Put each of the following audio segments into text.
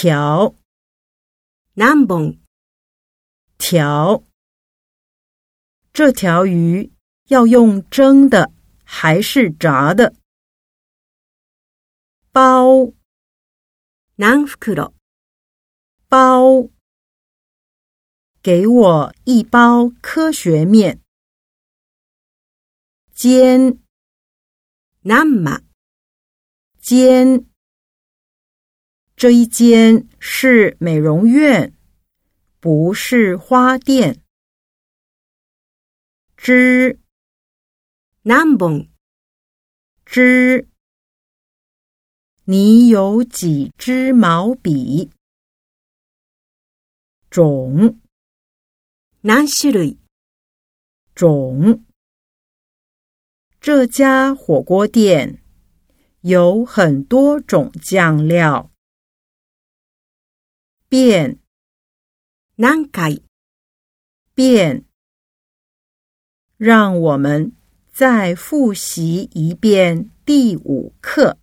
条，ナンボン。条，这条鱼要用蒸的还是炸的？包、ナンフク包，给我一包科学面。煎、那么煎。这一间是美容院，不是花店。支，number，支。你有几支毛笔？种，なん種類？种。这家火锅店有很多种酱料。变，难改。变，让我们再复习一遍第五课。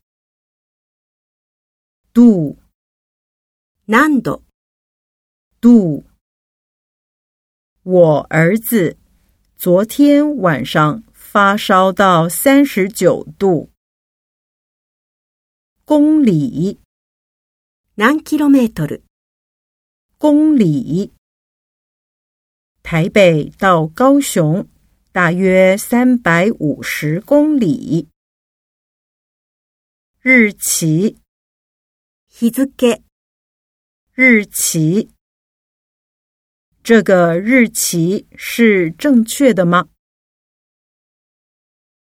Do，难度。Do，我儿子昨天晚上发烧到三十九度。公里，ートル公里，台北到高雄大约三百五十公里。日期，日期。这个日期是正确的吗？